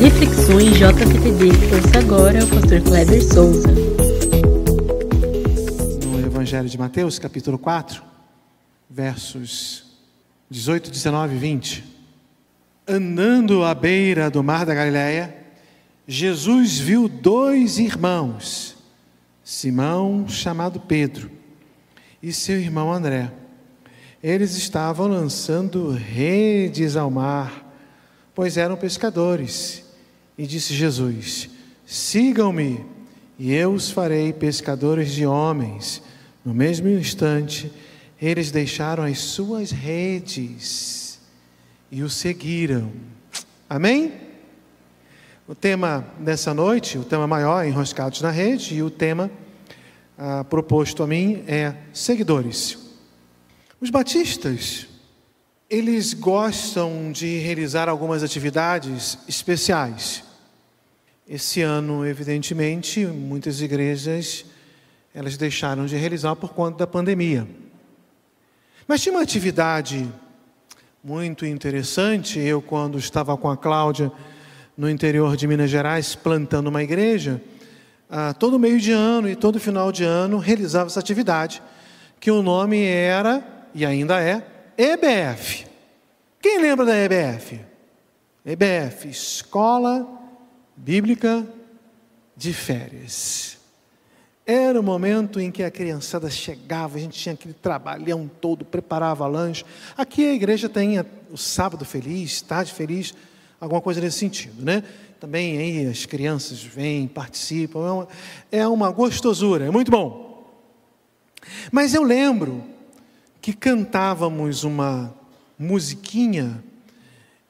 Reflexões JPTD. Ouça agora o pastor Kleber Souza. No Evangelho de Mateus, capítulo 4, versos 18, 19 e 20. Andando à beira do mar da Galileia, Jesus viu dois irmãos, Simão, chamado Pedro, e seu irmão André. Eles estavam lançando redes ao mar, pois eram pescadores. E disse Jesus: Sigam-me, e eu os farei pescadores de homens. No mesmo instante, eles deixaram as suas redes e o seguiram. Amém? O tema dessa noite, o tema maior Enroscados na Rede, e o tema ah, proposto a mim é Seguidores. Os batistas, eles gostam de realizar algumas atividades especiais. Esse ano, evidentemente, muitas igrejas elas deixaram de realizar por conta da pandemia. Mas tinha uma atividade muito interessante. Eu, quando estava com a Cláudia no interior de Minas Gerais, plantando uma igreja, ah, todo meio de ano e todo final de ano realizava essa atividade, que o nome era, e ainda é, EBF. Quem lembra da EBF? EBF, Escola Bíblica de Férias. Era o momento em que a criançada chegava, a gente tinha aquele trabalhão todo, preparava lanche. Aqui a igreja tem o sábado feliz, tarde feliz, alguma coisa nesse sentido, né? Também aí as crianças vêm, participam, é uma, é uma gostosura, é muito bom. Mas eu lembro que cantávamos uma musiquinha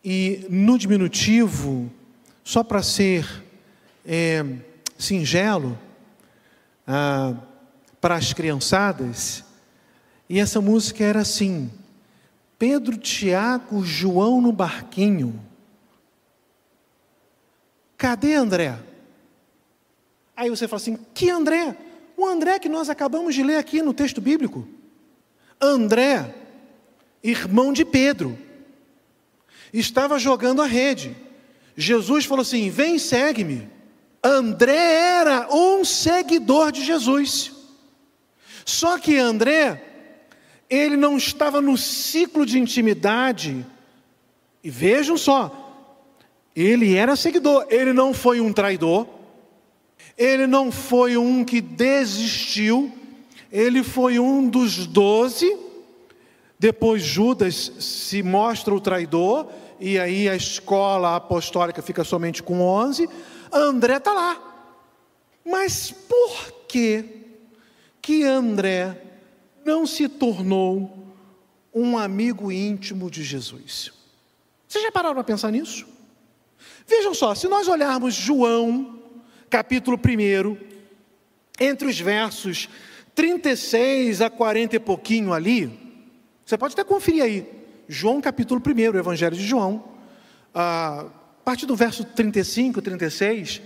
e no diminutivo, só para ser é, singelo, ah, para as criançadas, e essa música era assim: Pedro, Tiago, João no barquinho. Cadê André? Aí você fala assim: que André? O André que nós acabamos de ler aqui no texto bíblico. André, irmão de Pedro, estava jogando a rede. Jesus falou assim: vem, segue-me. André era um seguidor de Jesus. Só que André, ele não estava no ciclo de intimidade. E vejam só, ele era seguidor, ele não foi um traidor, ele não foi um que desistiu, ele foi um dos doze. Depois Judas se mostra o traidor, e aí a escola apostólica fica somente com onze. André está lá. Mas por que que André não se tornou um amigo íntimo de Jesus? Vocês já pararam para pensar nisso? Vejam só, se nós olharmos João, capítulo 1, entre os versos 36 a 40 e pouquinho ali, você pode até conferir aí, João capítulo 1, o Evangelho de João, a partir do verso 35, 36,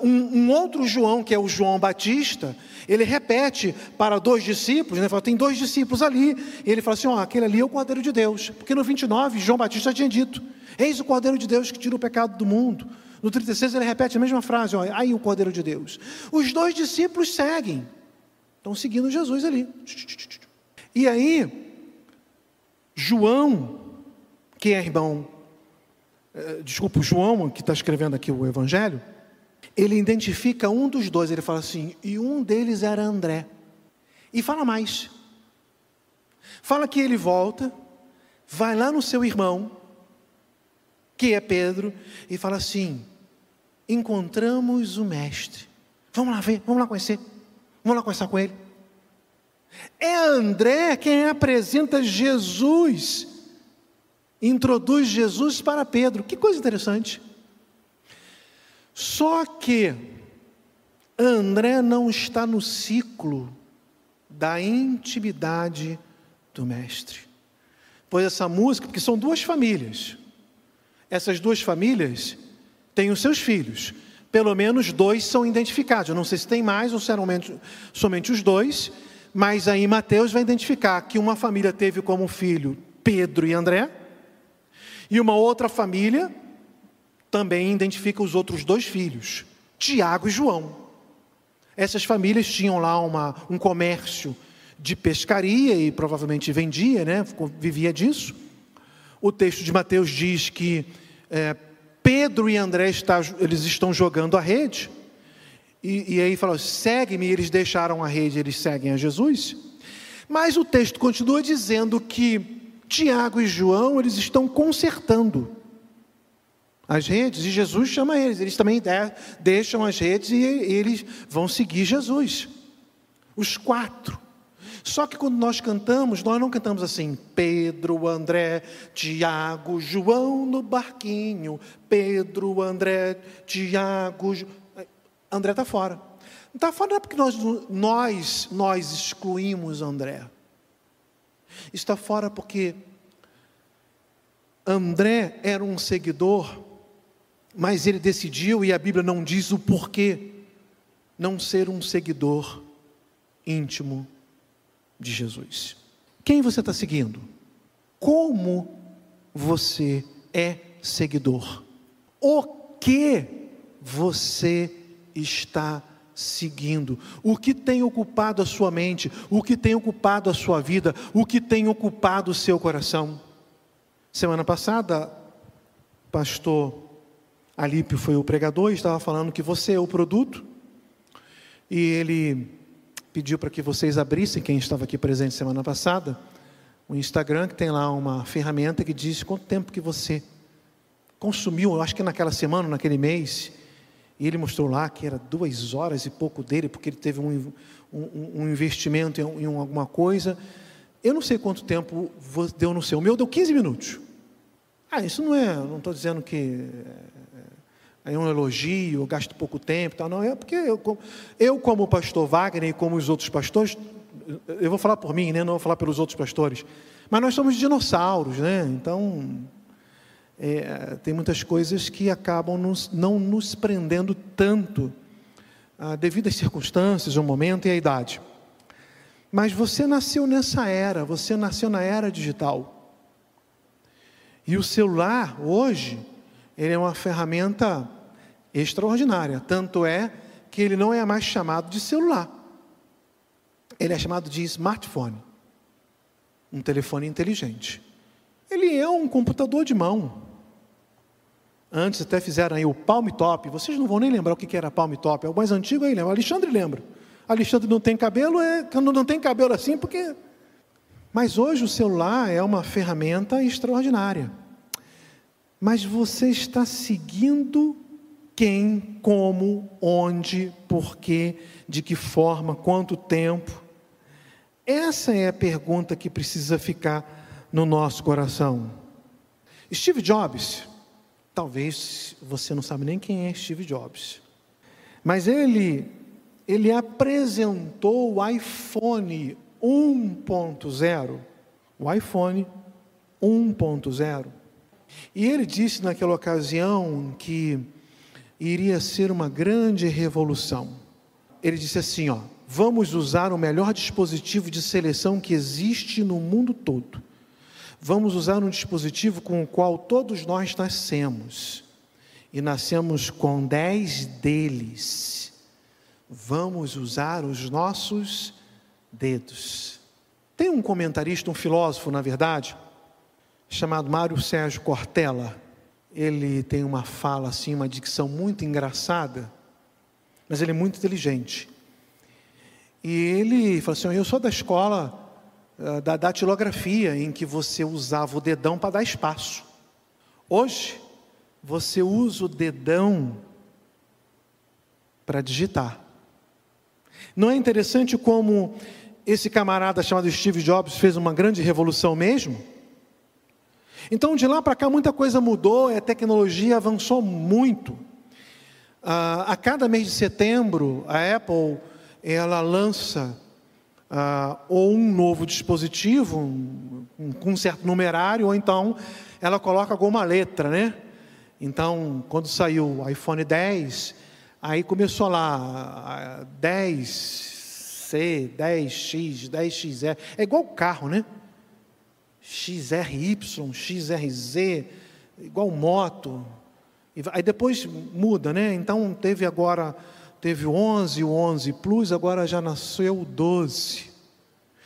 um, um, outro João, que é o João Batista, ele repete para dois discípulos, né, fala, tem dois discípulos ali, e ele fala assim: ó, aquele ali é o Cordeiro de Deus, porque no 29, João Batista tinha dito: Eis o Cordeiro de Deus que tira o pecado do mundo. No 36, ele repete a mesma frase: ó, aí o Cordeiro de Deus. Os dois discípulos seguem, estão seguindo Jesus ali. E aí, João, que é irmão, eh, desculpa, João, que está escrevendo aqui o Evangelho, ele identifica um dos dois, ele fala assim, e um deles era André. E fala mais. Fala que ele volta, vai lá no seu irmão, que é Pedro, e fala assim: encontramos o Mestre. Vamos lá ver, vamos lá conhecer, vamos lá conversar com ele. É André quem apresenta Jesus, introduz Jesus para Pedro. Que coisa interessante. Só que André não está no ciclo da intimidade do mestre. Pois essa música, porque são duas famílias. Essas duas famílias têm os seus filhos. Pelo menos dois são identificados. Eu não sei se tem mais ou se eram somente os dois, mas aí Mateus vai identificar que uma família teve como filho Pedro e André, e uma outra família também identifica os outros dois filhos, Tiago e João. Essas famílias tinham lá uma, um comércio de pescaria e provavelmente vendia, né? vivia disso. O texto de Mateus diz que é, Pedro e André está, eles estão jogando a rede. E, e aí fala, segue-me, eles deixaram a rede, eles seguem a Jesus. Mas o texto continua dizendo que Tiago e João, eles estão consertando as redes, e Jesus chama eles, eles também deixam as redes e eles vão seguir Jesus. Os quatro. Só que quando nós cantamos, nós não cantamos assim, Pedro, André, Tiago, João no barquinho, Pedro, André, Tiago, André está fora. Está fora não é porque nós, nós, nós excluímos André. Está fora porque André era um seguidor, mas ele decidiu, e a Bíblia não diz o porquê, não ser um seguidor íntimo de Jesus. Quem você está seguindo? Como você é seguidor? O que você está seguindo, o que tem ocupado a sua mente, o que tem ocupado a sua vida, o que tem ocupado o seu coração. Semana passada, pastor Alípio foi o pregador e estava falando que você é o produto, e ele pediu para que vocês abrissem, quem estava aqui presente semana passada, o Instagram, que tem lá uma ferramenta que diz quanto tempo que você consumiu, eu acho que naquela semana, naquele mês, e ele mostrou lá que era duas horas e pouco dele, porque ele teve um, um, um investimento em, em, alguma coisa. Eu não sei quanto tempo deu no seu. O meu deu 15 minutos. Ah, isso não é, não estou dizendo que é, um elogio, eu gasto pouco tempo, tal, não, é porque eu, eu, como pastor Wagner e como os outros pastores, eu vou falar por mim, né, não vou falar pelos outros pastores, mas nós somos dinossauros, né, então é, tem muitas coisas que acabam nos, não nos prendendo tanto ah, devido às circunstâncias, o momento e a idade. Mas você nasceu nessa era, você nasceu na era digital. E o celular, hoje, ele é uma ferramenta extraordinária. Tanto é que ele não é mais chamado de celular. Ele é chamado de smartphone. Um telefone inteligente. Ele é um computador de mão. Antes até fizeram aí o Palm Top. Vocês não vão nem lembrar o que era Palm Top. É o mais antigo aí, lembra? Alexandre lembra. Alexandre não tem cabelo, é quando não tem cabelo assim, porque. Mas hoje o celular é uma ferramenta extraordinária. Mas você está seguindo quem, como, onde, porquê, de que forma, quanto tempo? Essa é a pergunta que precisa ficar no nosso coração. Steve Jobs, Talvez você não sabe nem quem é Steve Jobs. Mas ele ele apresentou o iPhone 1.0, o iPhone 1.0. E ele disse naquela ocasião que iria ser uma grande revolução. Ele disse assim, ó: "Vamos usar o melhor dispositivo de seleção que existe no mundo todo vamos usar um dispositivo com o qual todos nós nascemos. E nascemos com dez deles. Vamos usar os nossos dedos. Tem um comentarista, um filósofo, na verdade, chamado Mário Sérgio Cortella. Ele tem uma fala assim, uma dicção muito engraçada, mas ele é muito inteligente. E ele fala assim: Eu sou da escola eh, da datilografia, em que você usava o dedão para dar espaço. Hoje, você usa o dedão para digitar. Não é interessante como esse camarada chamado Steve Jobs fez uma grande revolução mesmo? Então, de lá para cá, muita coisa mudou, a tecnologia avançou muito. Ah, a cada mês de setembro, a Apple ela lança ah, ou um novo dispositivo, um, um, com um certo numerário, ou então ela coloca alguma letra, né? Então, quando saiu o iPhone 10, aí começou lá 10C, 10X, 10XR, é igual carro, né? XRY, XRZ, igual moto. Aí depois muda, né? Então teve agora, teve o 11, o 11 Plus, agora já nasceu o 12.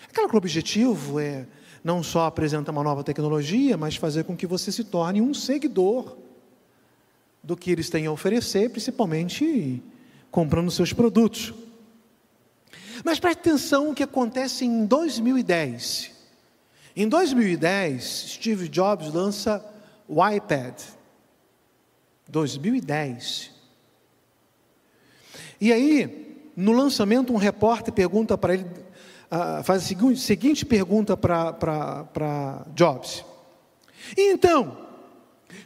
Aquele que o objetivo é não só apresentar uma nova tecnologia, mas fazer com que você se torne um seguidor do que eles têm a oferecer, principalmente comprando seus produtos. Mas preste atenção o que acontece em 2010. Em 2010, Steve Jobs lança o iPad. 2010. E aí, no lançamento, um repórter pergunta para ele, uh, faz a seguinte, seguinte pergunta para Jobs. E então,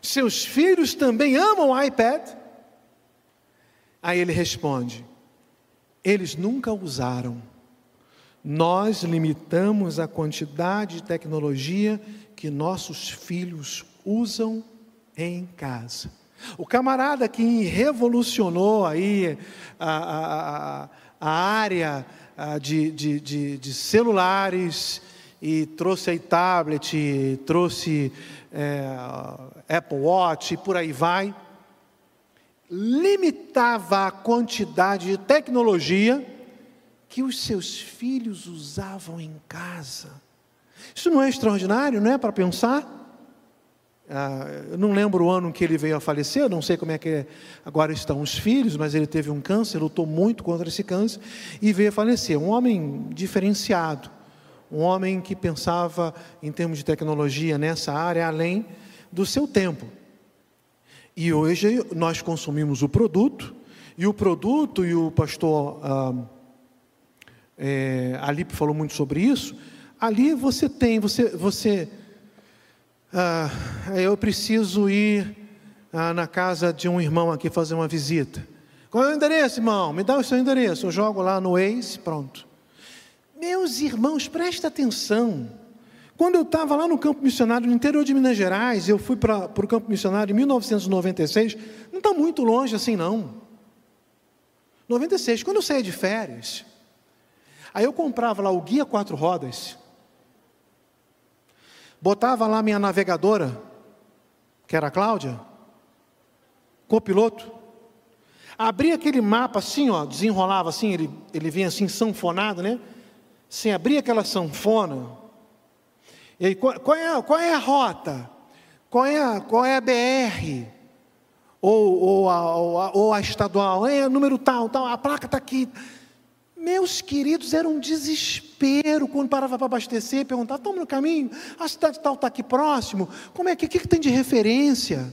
seus filhos também amam o iPad? Aí ele responde: eles nunca usaram. Nós limitamos a quantidade de tecnologia que nossos filhos usam em casa. O camarada que revolucionou aí a, a, a área de, de, de, de, celulares e trouxe aí tablet, trouxe é, Apple Watch e por aí vai, limitava a quantidade de tecnologia que os seus filhos usavam em casa. Isso não é extraordinário, não é para pensar? Ah, eu não lembro o ano que ele veio a falecer, não sei como é que agora estão os filhos, mas ele teve um câncer, lutou muito contra esse câncer e veio a falecer. Um homem diferenciado, um homem que pensava em termos de tecnologia nessa área além do seu tempo. E hoje nós consumimos o produto, e o produto, e o pastor ah, é, Alipe falou muito sobre isso, ali você tem, você, você ah, eu preciso ir ah, na casa de um irmão aqui fazer uma visita. Qual é o endereço, irmão? Me dá o seu endereço. Eu jogo lá no Waze, pronto. Meus irmãos, presta atenção. Quando eu estava lá no campo missionário, no interior de Minas Gerais, eu fui para o campo missionário em 1996, não está muito longe assim não. 96, quando eu saía de férias, aí eu comprava lá o guia quatro rodas, Botava lá minha navegadora, que era a Cláudia, copiloto. Abria aquele mapa assim, ó, desenrolava assim, ele, ele vinha assim sanfonado, né? Sem abrir aquela sanfona. E aí, qual, qual, é, qual é a rota? Qual é a, qual é a BR? Ou, ou, a, ou, a, ou a estadual? É número tal, tal, a placa está aqui. Meus queridos, era um desespero quando parava para abastecer, perguntava, estamos no caminho, a cidade tal está aqui próximo, como é que, que, que tem de referência?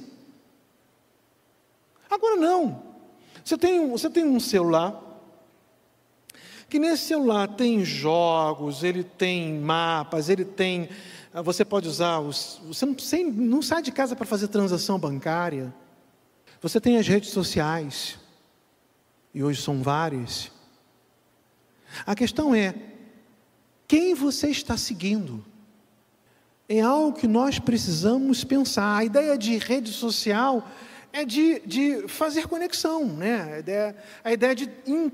Agora não. Você tem, você tem um celular, que nesse celular tem jogos, ele tem mapas, ele tem. Ah, você pode usar. Os, você não, sem, não sai de casa para fazer transação bancária. Você tem as redes sociais, e hoje são várias. A questão é: quem você está seguindo? É algo que nós precisamos pensar. A ideia de rede social é de, de fazer conexão, né? A ideia, a ideia de in,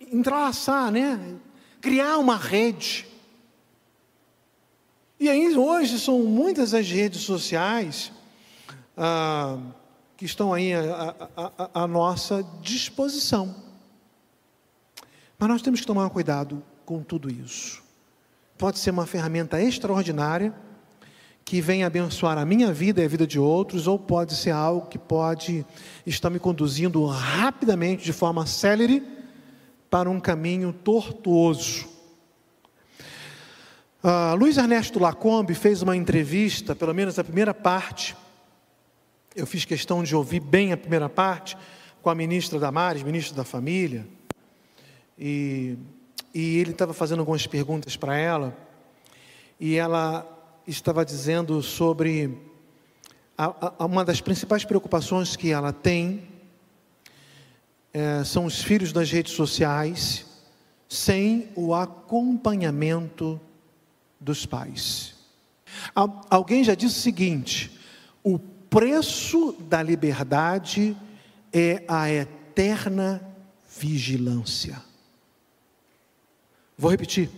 entrelaçar, né? Criar uma rede. E aí hoje são muitas as redes sociais ah, que estão aí à nossa disposição. Mas nós temos que tomar cuidado com tudo isso. Pode ser uma ferramenta extraordinária que vem abençoar a minha vida e a vida de outros, ou pode ser algo que pode estar me conduzindo rapidamente, de forma célere, para um caminho tortuoso. Uh, Luiz Ernesto Lacombe fez uma entrevista, pelo menos a primeira parte, eu fiz questão de ouvir bem a primeira parte, com a ministra Damares, ministra da Família, e, e ele estava fazendo algumas perguntas para ela, e ela estava dizendo sobre a, a, uma das principais preocupações que ela tem é, são os filhos das redes sociais sem o acompanhamento dos pais. Alguém já disse o seguinte: o preço da liberdade é a eterna vigilância. Vou repetir.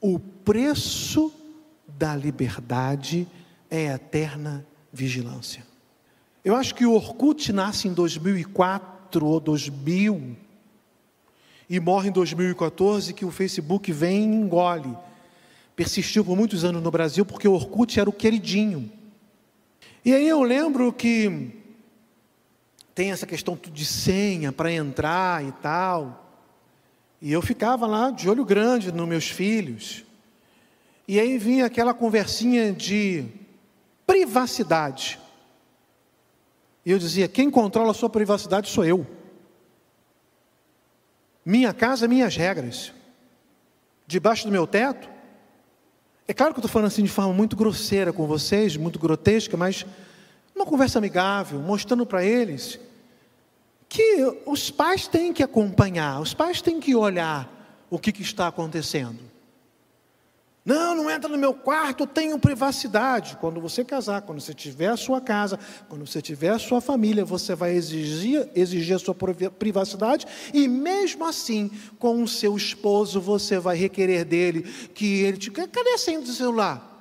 O preço da liberdade é eterna vigilância. Eu acho que o Orkut nasce em 2004 ou 2000 e morre em 2014, que o Facebook vem e engole. Persistiu por muitos anos no Brasil porque o Orkut era o queridinho. E aí eu lembro que tem essa questão de senha para entrar e tal. E eu ficava lá de olho grande nos meus filhos. E aí vinha aquela conversinha de privacidade. E eu dizia: quem controla a sua privacidade sou eu. Minha casa, minhas regras. Debaixo do meu teto. É claro que eu estou falando assim de forma muito grosseira com vocês, muito grotesca, mas uma conversa amigável, mostrando para eles que os pais têm que acompanhar, os pais têm que olhar o que, que está acontecendo. Não, não entra no meu quarto, eu tenho privacidade. Quando você casar, quando você tiver a sua casa, quando você tiver a sua família, você vai exigir, exigir a sua privacidade e mesmo assim, com o seu esposo, você vai requerer dele que ele te... Cadê a senha do celular?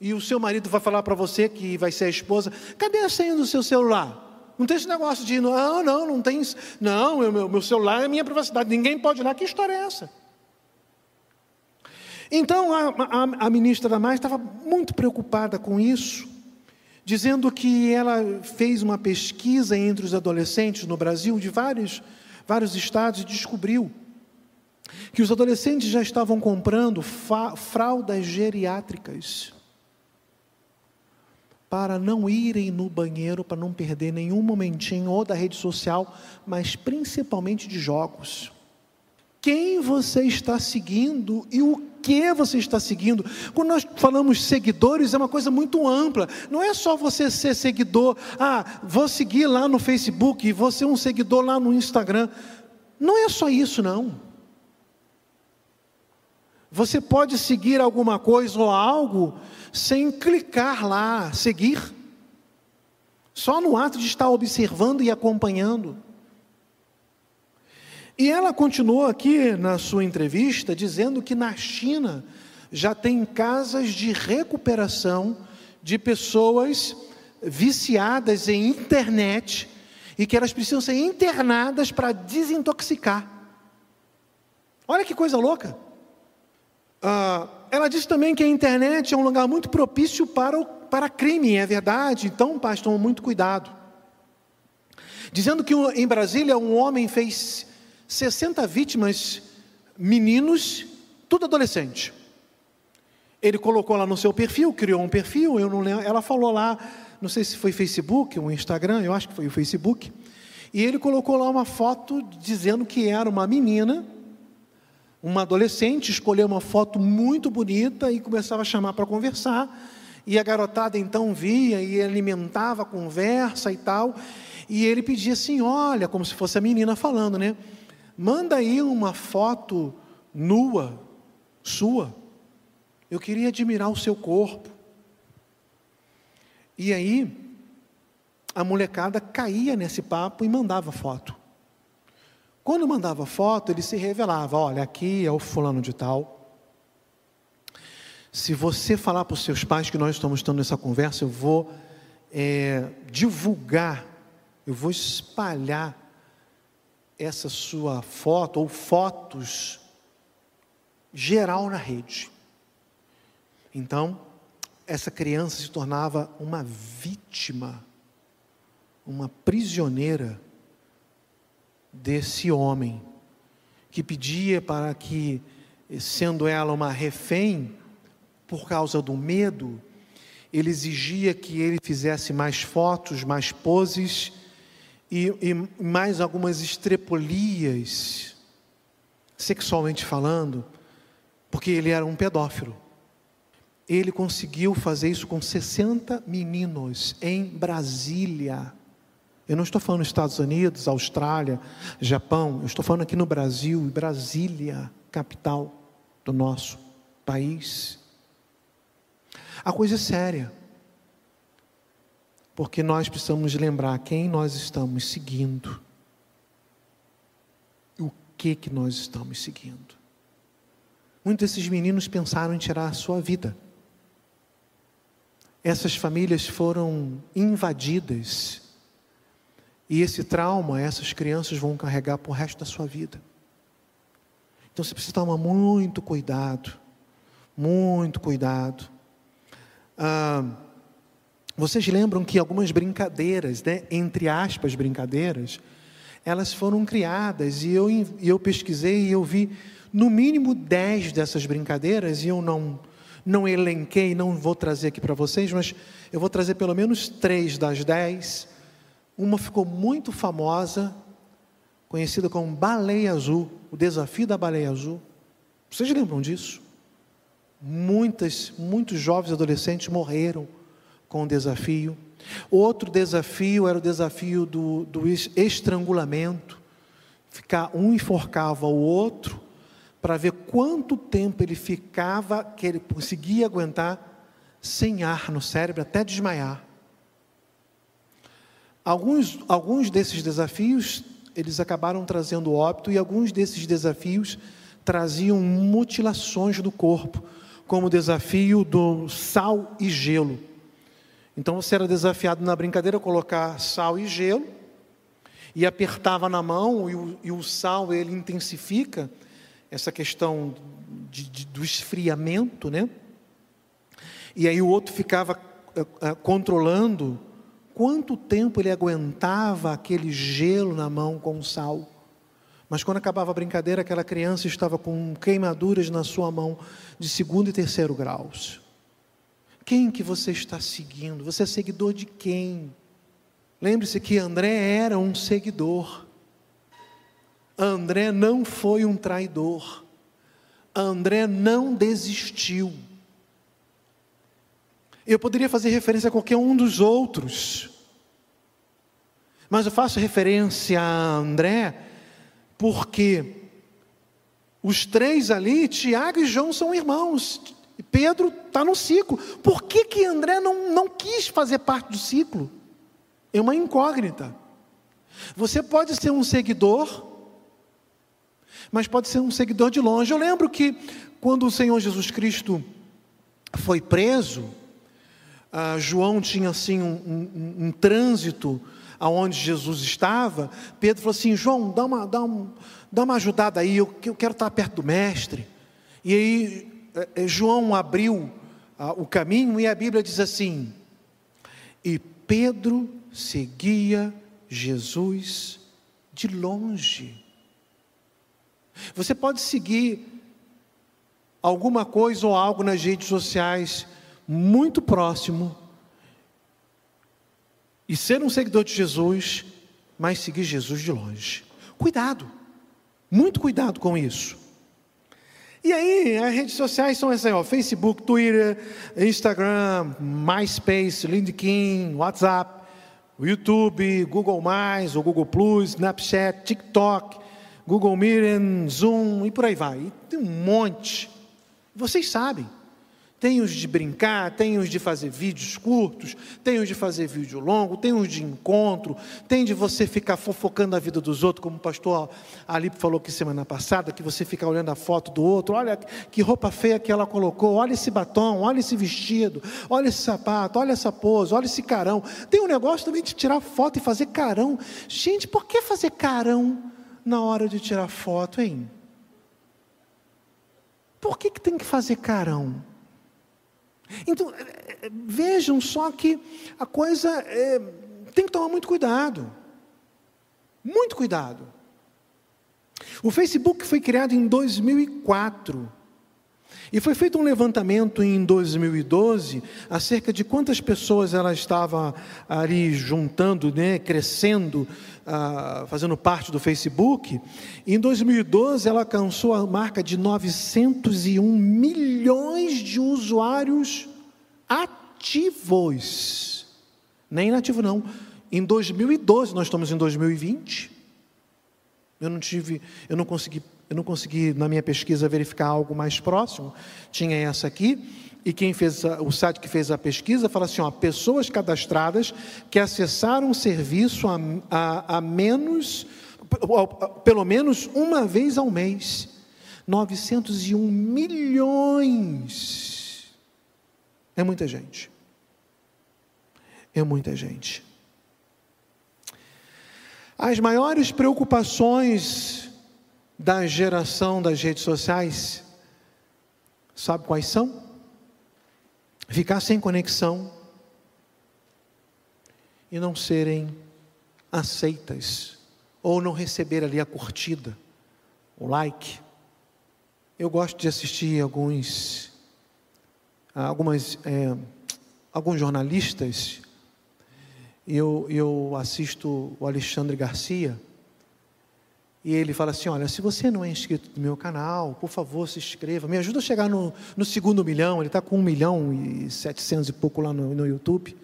E o seu marido vai falar para você que vai ser a esposa, cadê a senha do seu celular? Não tem esse negócio de, não, não, não tem, não, meu, meu celular é minha privacidade, ninguém pode olhar, que história é essa? Então a, a, a ministra Damares estava muito preocupada com isso, dizendo que ela fez uma pesquisa entre os adolescentes no Brasil, de vários, vários estados, e descobriu que os adolescentes já estavam comprando fraldas geriátricas para não irem no banheiro, para não perder nenhum momentinho ou da rede social, mas principalmente de jogos. Quem você está seguindo e o que você está seguindo. Quando nós falamos seguidores, é uma coisa muito ampla. Não é só você ser seguidor, ah, vou seguir lá no Facebook, vou ser um seguidor lá no Instagram. Não é só isso, não. Você pode seguir alguma coisa ou algo sem clicar lá, seguir. Só no ato de estar observando e acompanhando. E ela continuou aqui na sua entrevista dizendo que na China já tem casas de recuperação de pessoas viciadas em internet e que elas precisam ser internadas para desintoxicar. Olha que coisa louca. Ah, ela disse também que a internet é um lugar muito propício para, o, para crime, é verdade, então, pais, tomam muito cuidado. Dizendo que em Brasília um homem fez 60 vítimas, meninos, tudo adolescente. Ele colocou lá no seu perfil, criou um perfil, eu não lembro, ela falou lá, não sei se foi Facebook ou Instagram, eu acho que foi o Facebook, e ele colocou lá uma foto dizendo que era uma menina, uma adolescente, escolheu uma foto muito bonita e começava a chamar para conversar, e a garotada então via e alimentava a conversa e tal, e ele pedia assim, olha, como se fosse a menina falando, né? Manda aí uma foto nua, sua. Eu queria admirar o seu corpo. E aí, a molecada caía nesse papo e mandava foto. Quando mandava foto, ele se revelava: olha, aqui é o fulano de tal. Se você falar para os seus pais que nós estamos tendo essa conversa, eu vou é, divulgar, eu vou espalhar essa sua foto ou fotos geral na rede. Então, essa criança se tornava uma vítima, uma prisioneira desse homem que pedia para que, sendo ela uma refém, por causa do medo, ele exigia que ele fizesse mais fotos, mais poses e, e mais algumas estrepolias, sexualmente falando, porque ele era um pedófilo. Ele conseguiu fazer isso com 60 meninos em Brasília. Eu não estou falando Estados Unidos, Austrália, Japão, eu estou falando aqui no Brasil, Brasília, capital do nosso país. A coisa é séria. Porque nós precisamos lembrar quem nós estamos seguindo. O que que nós estamos seguindo. Muitos desses meninos pensaram em tirar a sua vida. essas famílias foram invadidas. E esse trauma, essas crianças vão carregar por resto da sua vida. Então você precisa tomar muito cuidado, muito cuidado. Ah, vocês lembram que algumas brincadeiras, né, entre aspas, brincadeiras, elas foram criadas e eu, eu pesquisei e eu vi no mínimo dez dessas brincadeiras e eu não, não elenquei, não vou trazer aqui para vocês, mas eu vou trazer pelo menos três das dez. Uma ficou muito famosa, conhecida como Baleia Azul, o desafio da Baleia Azul. Vocês lembram disso? Muitas, muitos jovens adolescentes morreram com o desafio. Outro desafio era o desafio do, do estrangulamento. Ficar um enforcava o outro para ver quanto tempo ele ficava, que ele conseguia aguentar sem ar no cérebro até desmaiar. Alguns, alguns desses desafios eles acabaram trazendo óbito e alguns desses desafios traziam mutilações do corpo, como o desafio do sal e gelo. Então você era desafiado na brincadeira colocar sal e gelo e apertava na mão e o, e o sal ele intensifica essa questão de, de, do esfriamento, né? E aí o outro ficava uh, uh, controlando quanto tempo ele aguentava aquele gelo na mão com sal. Mas quando acabava a brincadeira, aquela criança estava com queimaduras na sua mão de segundo e terceiro graus. Quem que você está seguindo? Você é seguidor de quem? Lembre-se que André era um seguidor. André não foi um traidor. André não desistiu. Eu poderia fazer referência a qualquer um dos outros, mas eu faço referência a André porque os três ali, Tiago e João, são irmãos. Pedro está no ciclo. Por que, que André não, não quis fazer parte do ciclo? É uma incógnita. Você pode ser um seguidor, mas pode ser um seguidor de longe. Eu lembro que quando o Senhor Jesus Cristo foi preso, ah, João tinha assim um, um, um, trânsito aonde Jesus estava, Pedro falou assim: João, dá uma, dá um, dá uma ajudada aí, eu, eu quero estar perto do mestre. E aí eh, eh, João abriu ah, o caminho e a Bíblia diz assim: e Pedro seguia Jesus de longe. Você pode seguir alguma coisa ou algo nas redes sociais muito próximo e ser um seguidor de Jesus, mas seguir Jesus de longe. Cuidado, muito cuidado com isso. E aí, as redes sociais são essas ó, Facebook, Twitter, Instagram, MySpace, LinkedIn, WhatsApp, YouTube, Google+, Google Plus, Snapchat, TikTok, Google Meeting, Zoom e por aí vai. E tem um monte. Vocês sabem. Tem os de brincar, tem os de fazer vídeos curtos, tem os de fazer vídeo longo, tem os de encontro, tem de você ficar fofocando a vida dos outros, como o pastor Alipe falou aqui semana passada, que você fica olhando a foto do outro, olha que roupa feia que ela colocou, olha esse batom, olha esse vestido, olha esse sapato, olha essa pose, olha esse carão. Tem um negócio também de tirar foto e fazer carão. Gente, por que fazer carão na hora de tirar foto, hein? Por que, que tem que fazer carão? Então, é, é, vejam só que a coisa é, tem que tomar muito cuidado. Muito cuidado. O Facebook foi criado em 2004. E foi feito um levantamento em 2012 acerca de quantas pessoas ela estava ali juntando, né, crescendo, ah, fazendo parte do Facebook. E em 2012 ela alcançou a marca de 901 milhões de usuários ativos. Nem inativo não. Em 2012 nós estamos em 2020. Eu não tive, eu não consegui eu não consegui, na minha pesquisa, verificar algo mais próximo. Tinha essa aqui. E quem fez a, o site que fez a pesquisa fala assim: ó, pessoas cadastradas que acessaram o serviço a, a, a menos, pelo menos uma vez ao mês. 901 milhões. É muita gente. é muita gente. As maiores preocupações da geração das redes sociais, sabe quais são? Ficar sem conexão e não serem aceitas, ou não receber ali a curtida, o like. Eu gosto de assistir alguns, algumas, é, alguns jornalistas eu, eu assisto o Alexandre Garcia, e ele fala assim: Olha, se você não é inscrito no meu canal, por favor, se inscreva. Me ajuda a chegar no, no segundo milhão. Ele está com um milhão e setecentos e pouco lá no, no YouTube.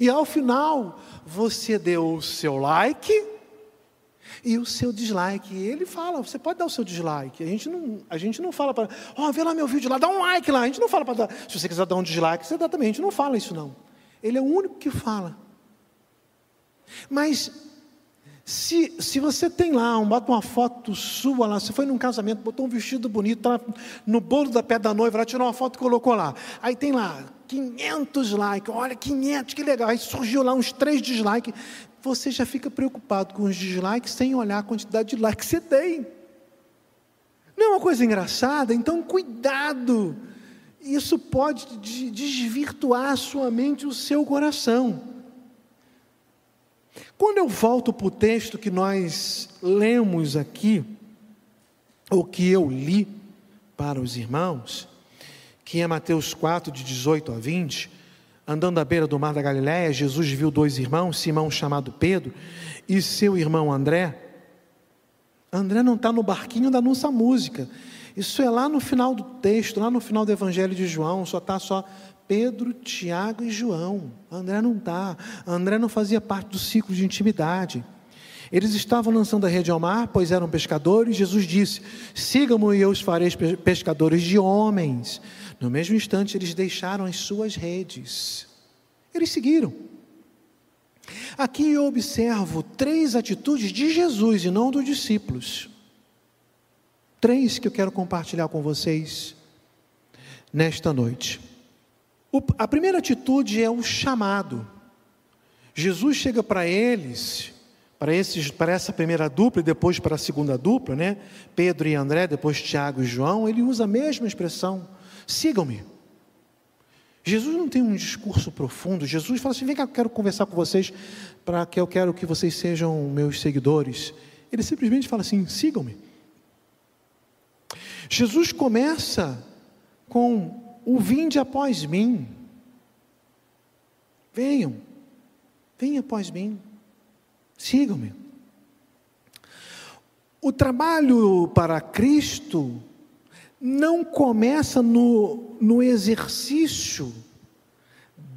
E ao final, você deu o seu like e o seu dislike. E ele fala: Você pode dar o seu dislike. A gente não, a gente não fala para. Ó, oh, vê lá meu vídeo lá, dá um like lá. A gente não fala para dar. Se você quiser dar um dislike, você dá também. A gente não fala isso, não. Ele é o único que fala. Mas se, se você tem lá, um, bota uma foto sua lá, você foi num casamento, botou um vestido bonito, tá no bolo da pé da noiva, lá tirou uma foto e colocou lá. Aí tem lá 500 likes, olha 500, que legal. Aí surgiu lá uns três dislikes. Você já fica preocupado com os dislikes sem olhar a quantidade de likes que você tem. Não é uma coisa engraçada? Então cuidado. Isso pode desvirtuar a sua mente e o seu coração. Quando eu volto para o texto que nós lemos aqui, ou que eu li para os irmãos, que é Mateus 4, de 18 a 20, andando à beira do mar da Galiléia, Jesus viu dois irmãos, Simão chamado Pedro e seu irmão André. André não está no barquinho da nossa música. Isso é lá no final do texto, lá no final do Evangelho de João, só está só Pedro, Tiago e João. André não está. André não fazia parte do ciclo de intimidade. Eles estavam lançando a rede ao mar, pois eram pescadores. Jesus disse: Sigam-me e eu os farei pescadores de homens. No mesmo instante, eles deixaram as suas redes. Eles seguiram. Aqui eu observo três atitudes de Jesus e não dos discípulos. Três que eu quero compartilhar com vocês nesta noite. A primeira atitude é o chamado. Jesus chega para eles, para, para essa primeira dupla e depois para a segunda dupla, né? Pedro e André, depois Tiago e João, ele usa a mesma expressão: sigam-me. Jesus não tem um discurso profundo. Jesus fala assim: vem cá, eu quero conversar com vocês, para que eu quero que vocês sejam meus seguidores. Ele simplesmente fala assim: sigam-me. Jesus começa com o vinde após mim. Venham, venham após mim, sigam-me. O trabalho para Cristo não começa no, no exercício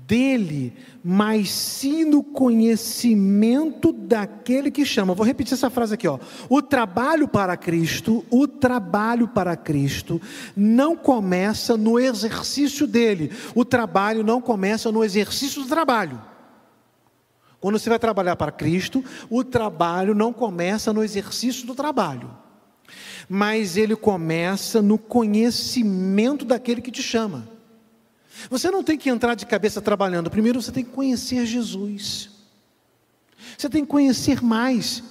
dele, mas sim no conhecimento daquele que chama. Vou repetir essa frase aqui, ó. O trabalho para Cristo, o trabalho para Cristo não começa no exercício dele. O trabalho não começa no exercício do trabalho. Quando você vai trabalhar para Cristo, o trabalho não começa no exercício do trabalho. Mas ele começa no conhecimento daquele que te chama. Você não tem que entrar de cabeça trabalhando, primeiro você tem que conhecer Jesus. Você tem que conhecer mais.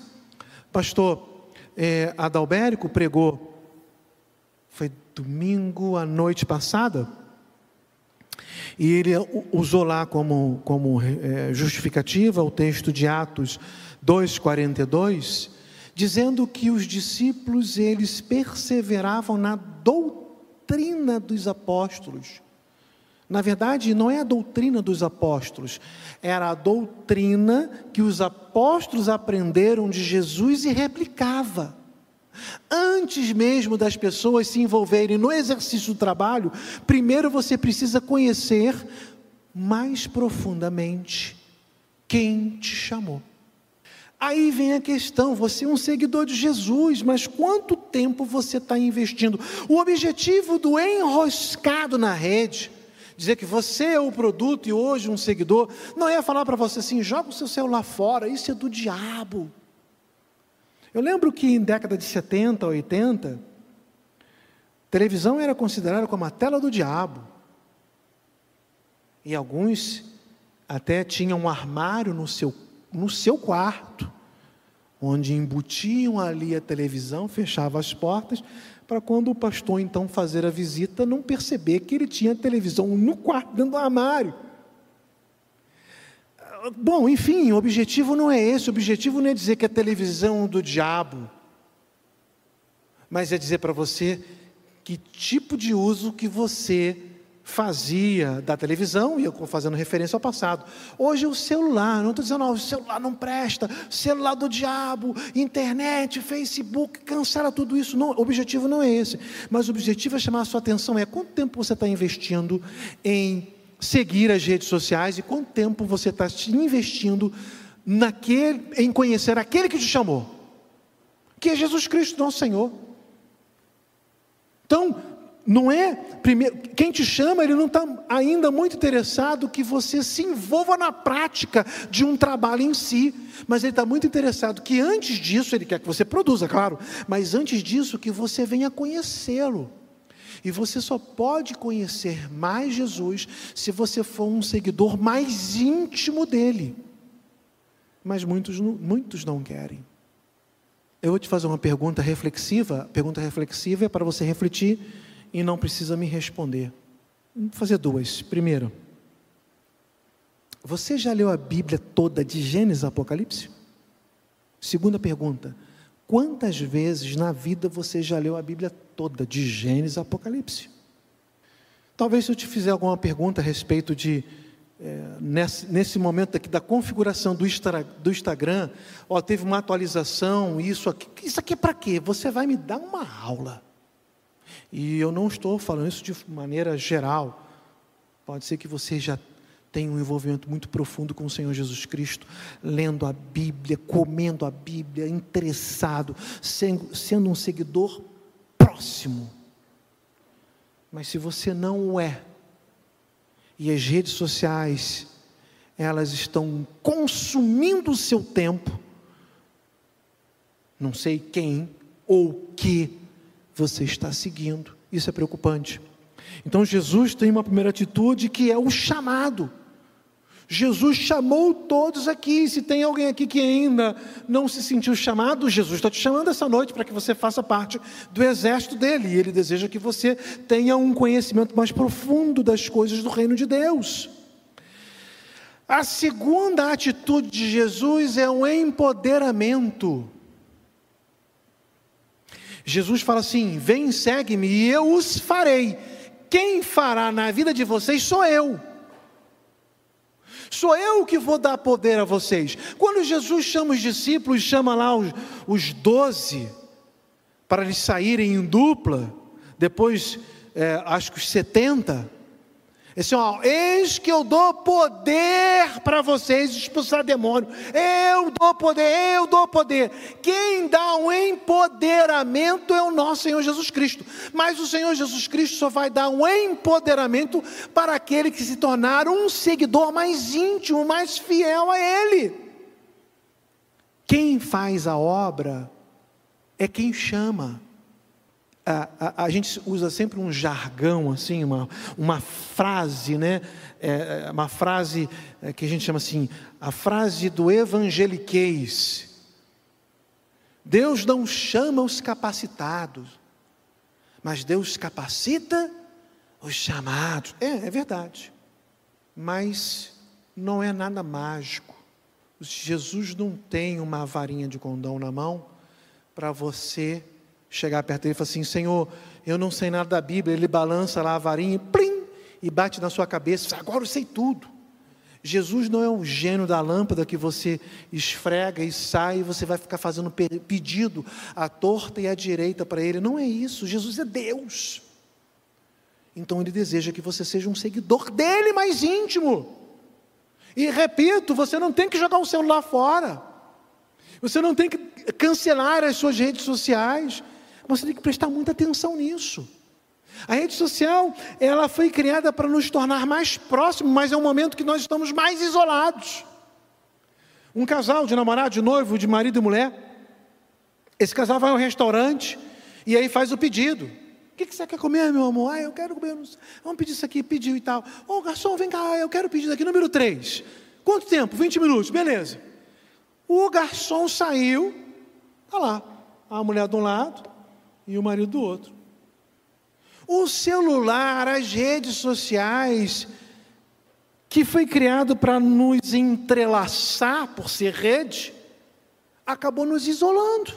Pastor é, Adalbérico pregou, foi domingo à noite passada, e ele usou lá como, como é, justificativa o texto de Atos 2,42, dizendo que os discípulos eles perseveravam na doutrina dos apóstolos. Na verdade, não é a doutrina dos apóstolos, era a doutrina que os apóstolos aprenderam de Jesus e replicava. Antes mesmo das pessoas se envolverem no exercício do trabalho, primeiro você precisa conhecer mais profundamente quem te chamou. Aí vem a questão: você é um seguidor de Jesus, mas quanto tempo você está investindo? O objetivo do enroscado na rede dizer que você é o produto e hoje um seguidor, não é falar para você assim, joga o seu celular fora, isso é do diabo. Eu lembro que em década de 70, 80, televisão era considerada como a tela do diabo. E alguns até tinha um armário no seu, no seu quarto, onde embutiam ali a televisão, fechava as portas, para quando o pastor então fazer a visita não perceber que ele tinha televisão no quarto, dentro do armário. Bom, enfim, o objetivo não é esse, o objetivo não é dizer que a televisão do diabo, mas é dizer para você que tipo de uso que você fazia da televisão, e eu estou fazendo referência ao passado. Hoje o celular, não estou dizendo, oh, o celular não presta, celular do diabo, internet, Facebook, cancela tudo isso. Não, o objetivo não é esse. Mas o objetivo é chamar a sua atenção, é quanto tempo você está investindo em seguir as redes sociais e quanto tempo você está investindo naquele, em conhecer aquele que te chamou, que é Jesus Cristo, nosso Senhor. Então, não é primeiro, quem te chama, ele não está ainda muito interessado que você se envolva na prática de um trabalho em si, mas ele está muito interessado que antes disso, ele quer que você produza, claro, mas antes disso, que você venha conhecê-lo. E você só pode conhecer mais Jesus se você for um seguidor mais íntimo dele. Mas muitos, muitos não querem. Eu vou te fazer uma pergunta reflexiva. Pergunta reflexiva é para você refletir e não precisa me responder. Vou fazer duas. Primeiro, você já leu a Bíblia toda de Gênesis a Apocalipse? Segunda pergunta, quantas vezes na vida você já leu a Bíblia toda, de Gênesis a Apocalipse? Talvez se eu te fizer alguma pergunta a respeito de, é, nesse, nesse, momento aqui da configuração do, do Instagram, ó, teve uma atualização, isso aqui, isso aqui é para quê? Você vai me dar uma aula. E eu não estou falando isso de maneira geral. Pode ser que você já tenha um envolvimento muito profundo com o Senhor Jesus Cristo, lendo a Bíblia, comendo a Bíblia, interessado, sendo um seguidor próximo. Mas se você não o é, e as redes sociais, elas estão consumindo o seu tempo, não sei quem ou que você está seguindo. Isso é preocupante. Então Jesus tem uma primeira atitude que é o chamado. Jesus chamou todos aqui. Se tem alguém aqui que ainda não se sentiu chamado, Jesus está te chamando essa noite para que você faça parte do exército dele. E ele deseja que você tenha um conhecimento mais profundo das coisas do reino de Deus. A segunda atitude de Jesus é um empoderamento. Jesus fala assim: Vem, segue-me e eu os farei. Quem fará na vida de vocês sou eu. Sou eu que vou dar poder a vocês. Quando Jesus chama os discípulos, chama lá os, os doze, para eles saírem em dupla, depois, é, acho que os setenta, assim, ó, eis que eu dou poder para vocês expulsar demônio. Eu dou poder, eu dou poder. Quem dá um empoderamento é o nosso Senhor Jesus Cristo. Mas o Senhor Jesus Cristo só vai dar um empoderamento para aquele que se tornar um seguidor mais íntimo, mais fiel a Ele. Quem faz a obra é quem chama a, a, a, gente usa sempre um jargão, assim, uma, uma frase, né? É, é, uma frase é, que a gente chama assim, a frase do evangeliquez. Deus não chama os capacitados, mas Deus capacita os chamados. É, é verdade. Mas não é nada mágico. Jesus não tem uma varinha de condão na mão para você chegar perto dele e falar assim: Senhor, eu não sei nada da Bíblia. Ele balança lá a varinha, plim, e bate na sua cabeça. Agora eu sei tudo. Jesus não é um gênio da lâmpada que você esfrega e sai e você vai ficar fazendo pedido à torta e à direita para ele. Não é isso. Jesus é Deus. Então ele deseja que você seja um seguidor dele mais íntimo. E repito, você não tem que jogar o celular fora. Você não tem que cancelar as suas redes sociais. Você tem que prestar muita atenção nisso. A rede social, ela foi criada para nos tornar mais próximos, mas é um momento que nós estamos mais isolados. Um casal de namorado, de noivo, de marido e mulher, esse casal vai ao restaurante e aí faz o pedido. O que, que você quer comer, meu amor? Ah, eu quero comer. Vamos pedir isso aqui, pediu e tal. Ô, oh, garçom, vem cá, eu quero pedir daqui, número 3. Quanto tempo? 20 minutos, beleza. O garçom saiu, tá lá, a mulher de um lado e o marido do outro. O celular, as redes sociais, que foi criado para nos entrelaçar por ser rede, acabou nos isolando.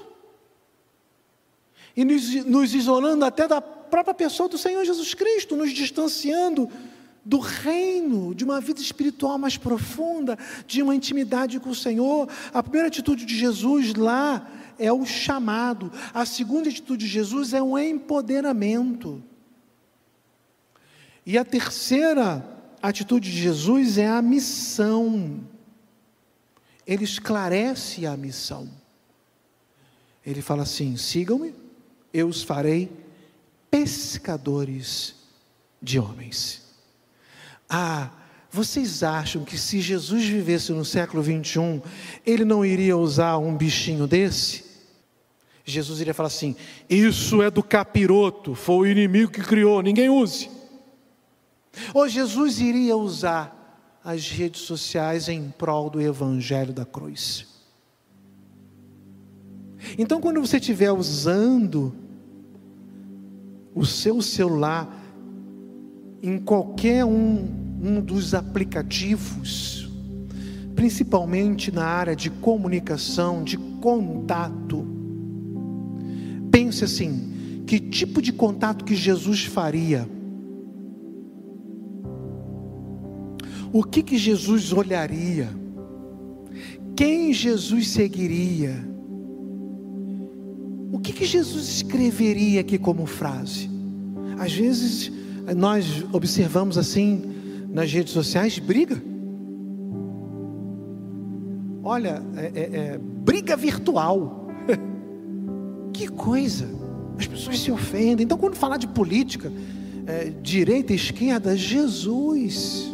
E nos, nos isolando até da própria pessoa do Senhor Jesus Cristo, nos distanciando do reino, de uma vida espiritual mais profunda, de uma intimidade com o Senhor. A primeira atitude de Jesus lá é o chamado, a segunda atitude de Jesus é o empoderamento. E a terceira atitude de Jesus é a missão. Ele esclarece a missão. Ele fala assim: sigam-me, eu os farei pescadores de homens. Ah, vocês acham que se Jesus vivesse no século 21, ele não iria usar um bichinho desse? Jesus iria falar assim: Isso é do capiroto, foi o inimigo que criou, ninguém use. Ou Jesus iria usar as redes sociais em prol do evangelho da cruz. Então, quando você estiver usando o seu celular em qualquer um, um dos aplicativos, principalmente na área de comunicação, de contato, pense assim: que tipo de contato que Jesus faria? O que que Jesus olharia? Quem Jesus seguiria? O que que Jesus escreveria aqui como frase? Às vezes nós observamos assim nas redes sociais briga. Olha, é, é, é, briga virtual. Que coisa! As pessoas se ofendem. Então, quando falar de política, é, direita, esquerda, Jesus.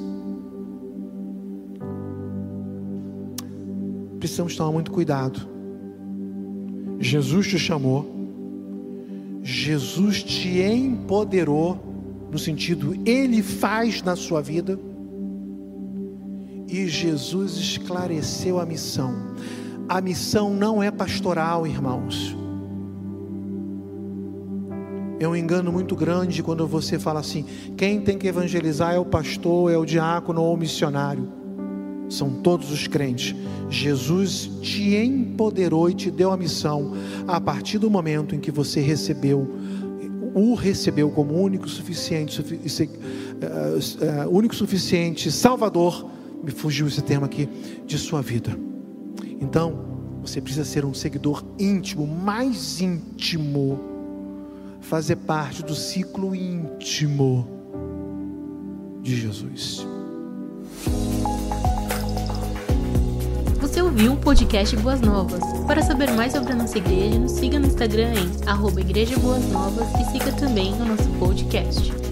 Precisamos tomar muito cuidado. Jesus te chamou, Jesus te empoderou, no sentido, Ele faz na sua vida, e Jesus esclareceu a missão. A missão não é pastoral, irmãos. É um engano muito grande quando você fala assim: quem tem que evangelizar é o pastor, é o diácono ou o missionário. São todos os crentes. Jesus te empoderou e te deu a missão a partir do momento em que você recebeu, o recebeu como único suficiente, uh, uh, único suficiente Salvador. Me fugiu esse termo aqui de sua vida. Então, você precisa ser um seguidor íntimo, mais íntimo fazer parte do ciclo íntimo de Jesus. Você ouviu o podcast Boas Novas. Para saber mais sobre a nossa igreja, nos siga no Instagram em arroba Igreja Boas Novas e siga também o nosso podcast.